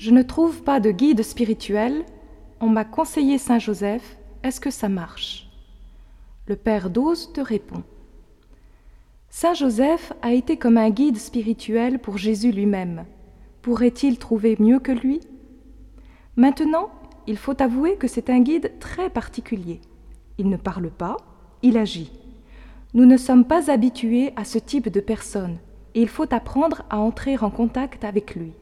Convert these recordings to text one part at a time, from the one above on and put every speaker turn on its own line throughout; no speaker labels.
Je ne trouve pas de guide spirituel. On m'a conseillé Saint Joseph. Est-ce que ça marche? Le père Dose te répond. Saint Joseph a été comme un guide spirituel pour Jésus lui-même. Pourrait-il trouver mieux que lui? Maintenant, il faut avouer que c'est un guide très particulier. Il ne parle pas, il agit. Nous ne sommes pas habitués à ce type de personne et il faut apprendre à entrer en contact avec lui.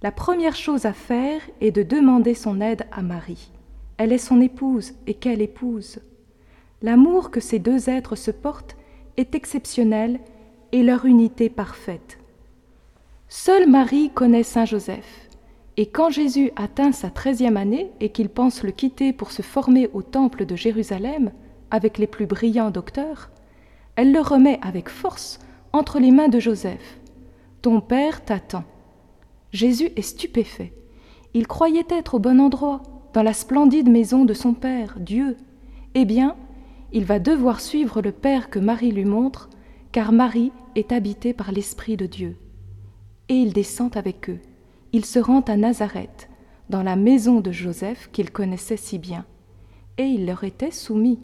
La première chose à faire est de demander son aide à Marie. Elle est son épouse et quelle épouse L'amour que ces deux êtres se portent est exceptionnel et leur unité parfaite. Seule Marie connaît Saint Joseph, et quand Jésus atteint sa treizième année et qu'il pense le quitter pour se former au temple de Jérusalem avec les plus brillants docteurs, elle le remet avec force entre les mains de Joseph. Ton père t'attend. Jésus est stupéfait. Il croyait être au bon endroit, dans la splendide maison de son Père, Dieu. Eh bien, il va devoir suivre le Père que Marie lui montre, car Marie est habitée par l'Esprit de Dieu. Et il descend avec eux. Il se rend à Nazareth, dans la maison de Joseph qu'il connaissait si bien, et il leur était soumis.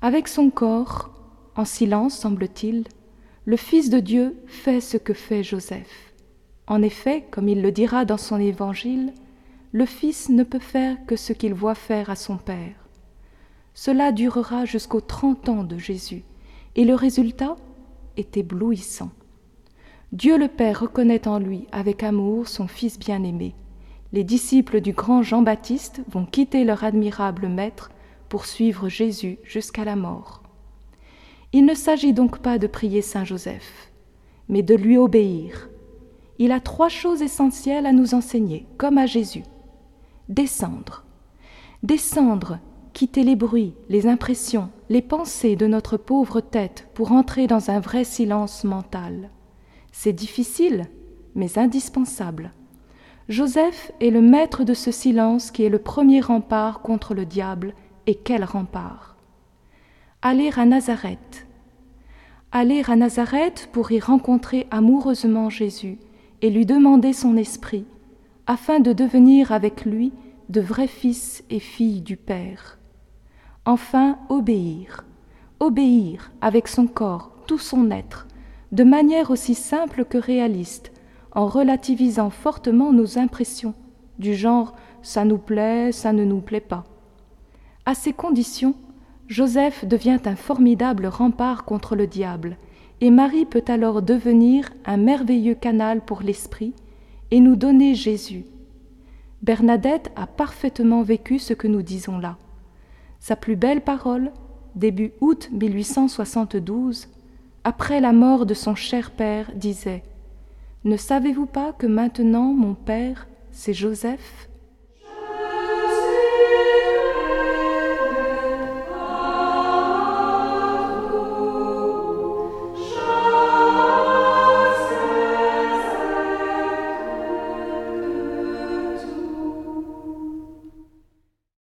Avec son corps, en silence semble-t-il, le Fils de Dieu fait ce que fait Joseph. En effet, comme il le dira dans son évangile, le Fils ne peut faire que ce qu'il voit faire à son Père. Cela durera jusqu'aux trente ans de Jésus, et le résultat est éblouissant. Dieu le Père reconnaît en lui avec amour son Fils bien-aimé. Les disciples du grand Jean-Baptiste vont quitter leur admirable Maître pour suivre Jésus jusqu'à la mort. Il ne s'agit donc pas de prier Saint Joseph, mais de lui obéir. Il a trois choses essentielles à nous enseigner, comme à Jésus. Descendre. Descendre quitter les bruits, les impressions, les pensées de notre pauvre tête pour entrer dans un vrai silence mental. C'est difficile, mais indispensable. Joseph est le maître de ce silence qui est le premier rempart contre le diable, et quel rempart? Aller à Nazareth. Aller à Nazareth pour y rencontrer amoureusement Jésus et lui demander son esprit, afin de devenir avec lui de vrais fils et filles du Père. Enfin, obéir, obéir avec son corps, tout son être, de manière aussi simple que réaliste, en relativisant fortement nos impressions, du genre ça nous plaît, ça ne nous plaît pas. À ces conditions, Joseph devient un formidable rempart contre le diable, et Marie peut alors devenir un merveilleux canal pour l'esprit et nous donner Jésus. Bernadette a parfaitement vécu ce que nous disons là. Sa plus belle parole, début août 1872, après la mort de son cher père, disait Ne savez-vous pas que maintenant mon père, c'est Joseph?